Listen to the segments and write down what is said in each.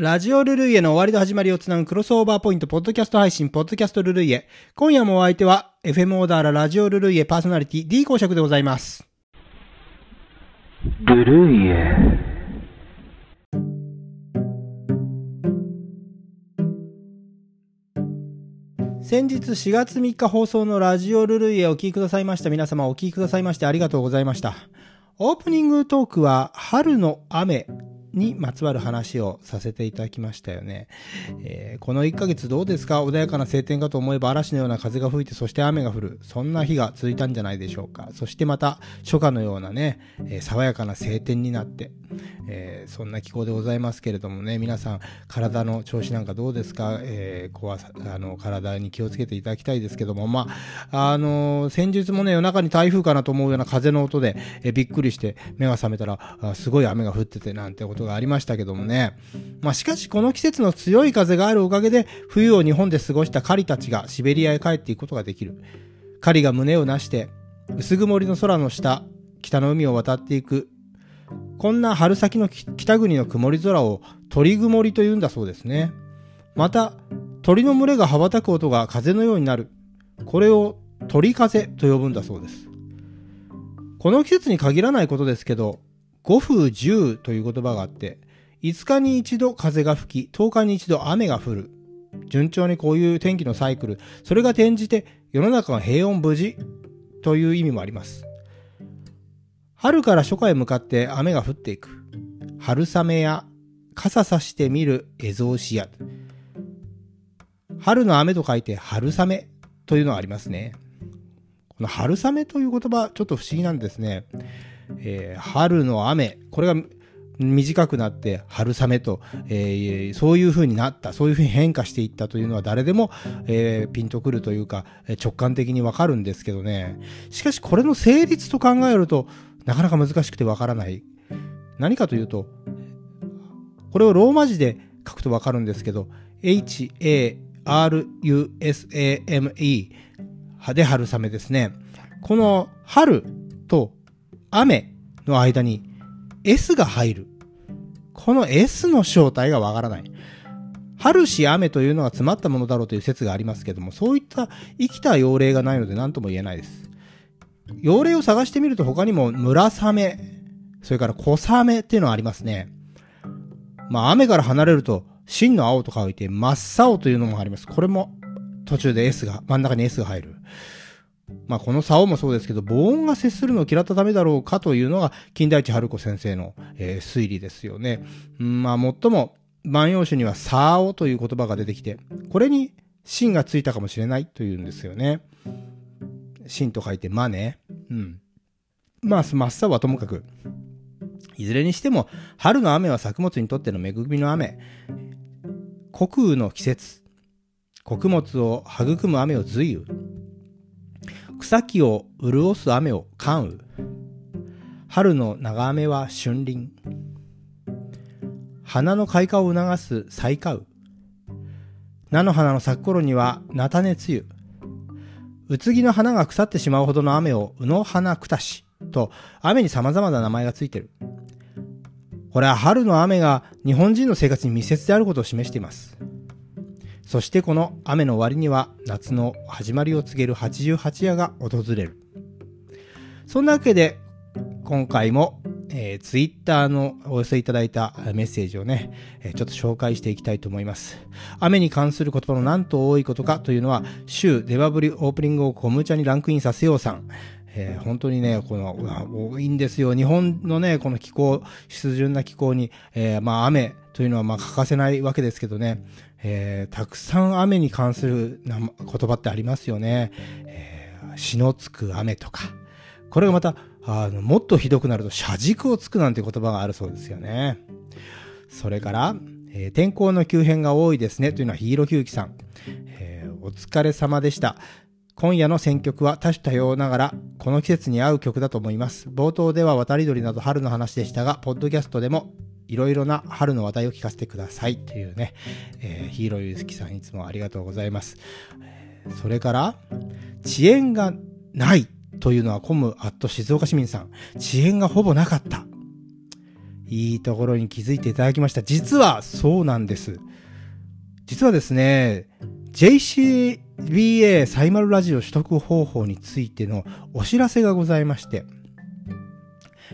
ラジオルルイエの終わりと始まりをつなぐクロスオーバーポイント、ポッドキャスト配信、ポッドキャストルルイエ。今夜もお相手は、FM オーダーララジオルルイエパーソナリティ D 公爵でございます。ルルイエ。先日4月3日放送のラジオルルイエをお聞きくださいました皆様お聞きくださいましてありがとうございました。オープニングトークは春の雨にまつわる話をさせていただきましたよね。えーこの1ヶ月どうですか？穏やかな晴天かと思えば嵐のような風が吹いてそして雨が降る。そんな日が続いたんじゃないでしょうか。そしてまた初夏のようなね、えー爽やかな晴天になって、えーそんな気候でございますけれどもね、皆さん体の調子なんかどうですか、え怖さあの体に気をつけていただきたいですけども、まあ、あの先日もね、夜中に台風かなと思うような風の音で、えびっくりして目が覚めたら、すごい雨が降っててなんてことがありましたけどもね。まあ、しかしこの季節の強い風があるおかげで、冬を日本で過ごした狩りたちがシベリアへ帰っていくことができる。狩りが胸をなして、薄曇りの空の下、北の海を渡っていく。こんな春先の北国の曇り空を鳥曇りと言うんだそうですね。また、鳥の群れが羽ばたく音が風のようになる。これを鳥風と呼ぶんだそうです。この季節に限らないことですけど、五風十という言葉があって、5日に一度風が吹き、10日に一度雨が降る。順調にこういう天気のサイクル、それが転じて世の中が平穏無事という意味もあります。春から初夏へ向かって雨が降っていく。春雨や傘さしてみるエゾウシや。春の雨と書いて春雨というのがありますね。この春雨という言葉、ちょっと不思議なんですね。えー春の雨、これが短くなって春雨と、えーそういう風になった、そういう風に変化していったというのは誰でも、えーピンとくるというか、直感的にわかるんですけどね。しかしこれの成立と考えると、なかなか難しくてわからない。何かというと、これをローマ字で書くとわかるんですけど、H-A-R-U-S-A-M-E で春雨ですね。この春と雨の間に S が入る。この S の正体がわからない。春し雨というのが詰まったものだろうという説がありますけども、そういった生きた用例がないので何とも言えないです。用例を探してみると他にも村雨、それから小雨っていうのがありますね。まあ雨から離れると真の青と書いて真っ青というのもあります。これも途中で S が、真ん中に S が入る。まあこの竿もそうですけど、母音が接するのを嫌ったためだろうかというのが、金田一春子先生の、えー推理ですよね。うんまあ最も、万葉集には竿という言葉が出てきて、これに芯がついたかもしれないというんですよね。芯と書いてまね。うん。まあ、真っ青はともかく、いずれにしても、春の雨は作物にとっての恵みの雨。穀雨の季節。穀物を育む雨を随雨。草木を潤す雨を寒雨。春の長雨は春林。花の開花を促す咲花雨。菜の花の咲く頃には菜種梅雨。うつぎの花が腐ってしまうほどの雨をうの花くたしと雨に様々な名前がついてる。これは春の雨が日本人の生活に密接であることを示しています。そしてこの雨の終わりには夏の始まりを告げる八十八夜が訪れる。そんなわけで今回も、えー、ツイッターのお寄せいただいたメッセージをね、えーちょっと紹介していきたいと思います。雨に関する言葉の何と多いことかというのは、週デバブリオープニングをコムチャにランクインさせようさん。えー本当にね、この、多いんですよ。日本のね、この気候、湿潤な気候に、えーまあ雨というのはまあ欠かせないわけですけどね、えーたくさん雨に関するな言葉ってありますよね。えー死のつく雨とか。これがまた、あの、もっとひどくなると、車軸をつくなんて言葉があるそうですよね。それから、えー天候の急変が多いですねというのはヒーローキューキさん。えーお疲れ様でした。今夜の選曲は多種多様ながら、この季節に合う曲だと思います。冒頭では渡り鳥など春の話でしたが、ポッドキャストでもいろいろな春の話題を聞かせてくださいというね、えーヒーローユースキさんいつもありがとうございます。それから、遅延がないというのはコムアット静岡市民さん。遅延がほぼなかった。いいところに気づいていただきました。実はそうなんです。実はですね、JCBA サイマルラジオ取得方法についてのお知らせがございまして、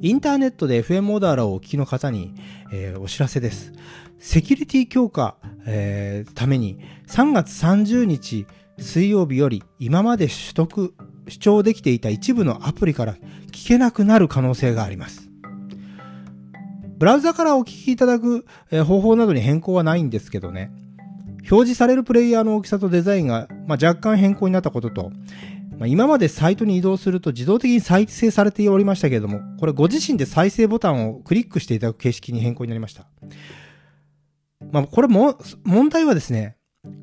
インターネットで FM オーダーラをお聞きの方に、えー、お知らせです。セキュリティ強化、えー、ために3月30日水曜日より今まで取得、主張できていた一部のアプリから聞けなくなる可能性があります。ブラウザからお聞きいただく、え、方法などに変更はないんですけどね。表示されるプレイヤーの大きさとデザインが、まあ、若干変更になったことと、まあ、今までサイトに移動すると自動的に再生されておりましたけれども、これご自身で再生ボタンをクリックしていただく形式に変更になりました。まあ、これも、問題はですね、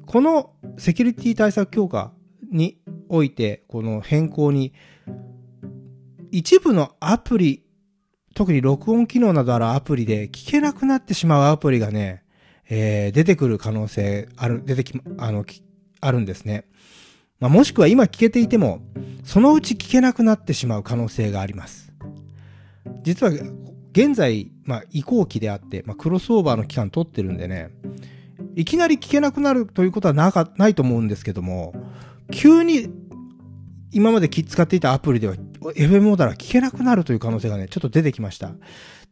このセキュリティ対策強化において、この変更に、一部のアプリ、特に録音機能などあるアプリで聞けなくなってしまうアプリがね、えー、出てくる可能性ある、出てき、あの、あるんですね。まあ、もしくは今聞けていても、そのうち聞けなくなってしまう可能性があります。実は、現在、まあ、移行期であって、まあ、クロスオーバーの期間取ってるんでね、いきなり聞けなくなるということはなか、ないと思うんですけども、急に今まで使っていたアプリでは FM オーダーラ聞けなくなるという可能性がね、ちょっと出てきました。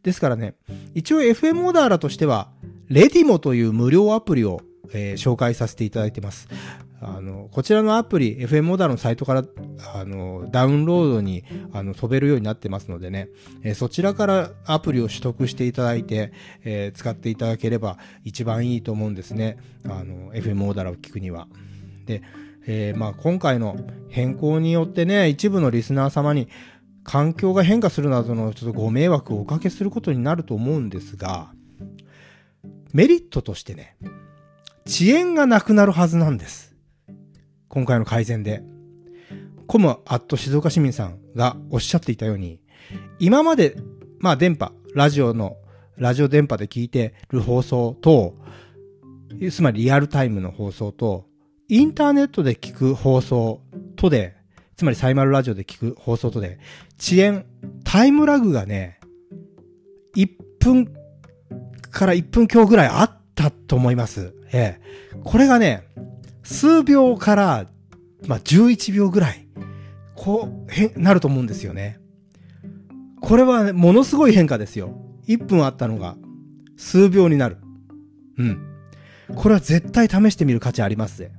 ですからね、一応 FM オーダーラとしては、レディモという無料アプリを、えー、紹介させていただいてます。あの、こちらのアプリ、FM モダーのサイトから、あの、ダウンロードに、あの、飛べるようになってますのでね、えー、そちらからアプリを取得していただいて、えー、使っていただければ一番いいと思うんですね。あの、FM モダーを聞くには。で、えー、まあ今回の変更によってね、一部のリスナー様に環境が変化するなどのちょっとご迷惑をおかけすることになると思うんですが、メリットとしてね、遅延がなくなるはずなんです。今回の改善で。コムアット静岡市民さんがおっしゃっていたように、今まで、まあ電波、ラジオの、ラジオ電波で聞いてる放送と、つまりリアルタイムの放送と、インターネットで聞く放送とで、つまりサイマルラジオで聞く放送とで、遅延、タイムラグがね、1分から1分強ぐらいあったと思います。ええ。これがね、数秒から、まあ、11秒ぐらい、こう、へ、なると思うんですよね。これはね、ものすごい変化ですよ。1分あったのが、数秒になる。うん。これは絶対試してみる価値ありますぜ。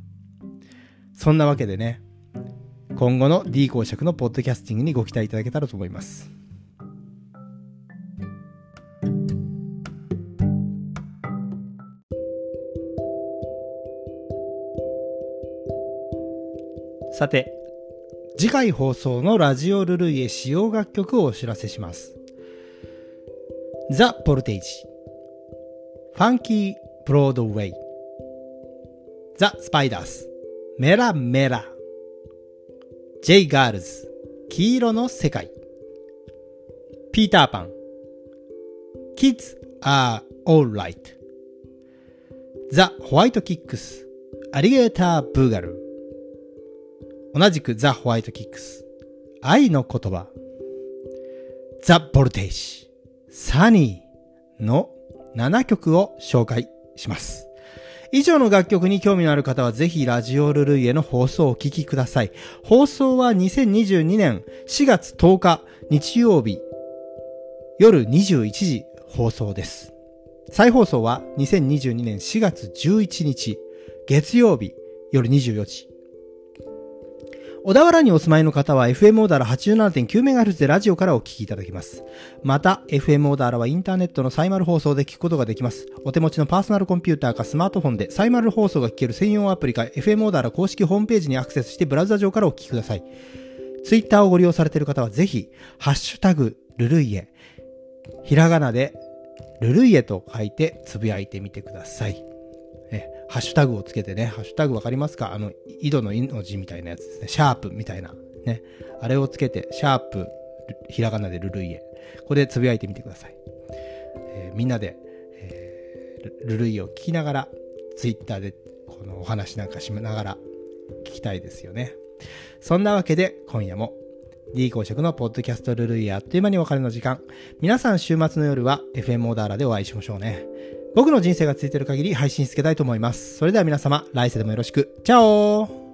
そんなわけでね、今後の D 公爵のポッドキャスティングにご期待いただけたらと思います。さて、次回放送のラジオルルイエ使用楽曲をお知らせします。ザ・ポルテージ、ファンキー・ブロードウェイ、ザ・スパイダース、メラメラ、ジェイ・ガールズ、黄色の世界、ピーターパン、Kids are alright、ザ・ホワイトキックス、アリゲーター・ブーガル、同じくザ・ホワイトキックス。愛の言葉。ザ・ボルテージ。サニーの7曲を紹介します。以上の楽曲に興味のある方はぜひラジオルルイエの放送をお聞きください。放送は2022年4月10日日曜日夜21時放送です。再放送は2022年4月11日月曜日夜24時小田原にお住まいの方は FM オーダーラ 87.9MHz でラジオからお聞きいただけます。また、FM オーダーラはインターネットのサイマル放送で聞くことができます。お手持ちのパーソナルコンピューターかスマートフォンでサイマル放送が聞ける専用アプリか FM オーダーラ公式ホームページにアクセスしてブラウザ上からお聞きください。ツイッターをご利用されている方はぜひ、ハッシュタグ、ルルイエ、ひらがなで、ルルイエと書いてつぶやいてみてください。ハッシュタグをつけてね、ハッシュタグわかりますか？あの、井戸の井の字みたいなやつですね。シャープみたいな。ね。あれをつけて、シャープ、ひらがなでルルイエ。ここでつぶやいてみてください。えー、みんなで、えー、ルルイエを聞きながら、ツイッターでこのお話なんかしながら聞きたいですよね。そんなわけで、今夜も D 公職のポッドキャストルルイあっという間にお別れの時間。皆さん週末の夜は FM オーダーラでお会いしましょうね。僕の人生がついてる限り配信しつけたいと思います。それでは皆様、来世でもよろしく。チャオ